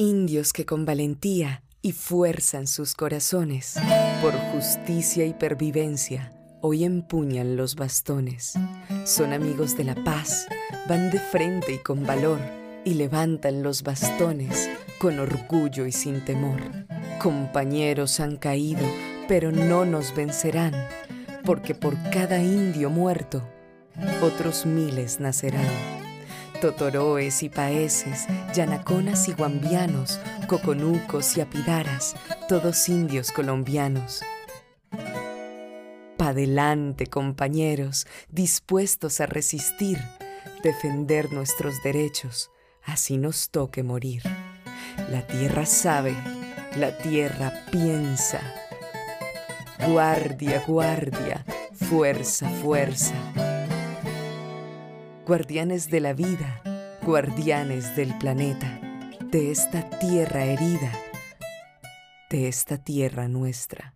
Indios que con valentía y fuerza en sus corazones, por justicia y pervivencia, hoy empuñan los bastones. Son amigos de la paz, van de frente y con valor, y levantan los bastones con orgullo y sin temor. Compañeros han caído, pero no nos vencerán, porque por cada indio muerto, otros miles nacerán. Totoroes y paeses, yanaconas y guambianos, coconucos y apidaras, todos indios colombianos. Padelante, compañeros, dispuestos a resistir, defender nuestros derechos, así nos toque morir. La tierra sabe, la tierra piensa. Guardia, guardia, fuerza, fuerza guardianes de la vida, guardianes del planeta, de esta tierra herida, de esta tierra nuestra.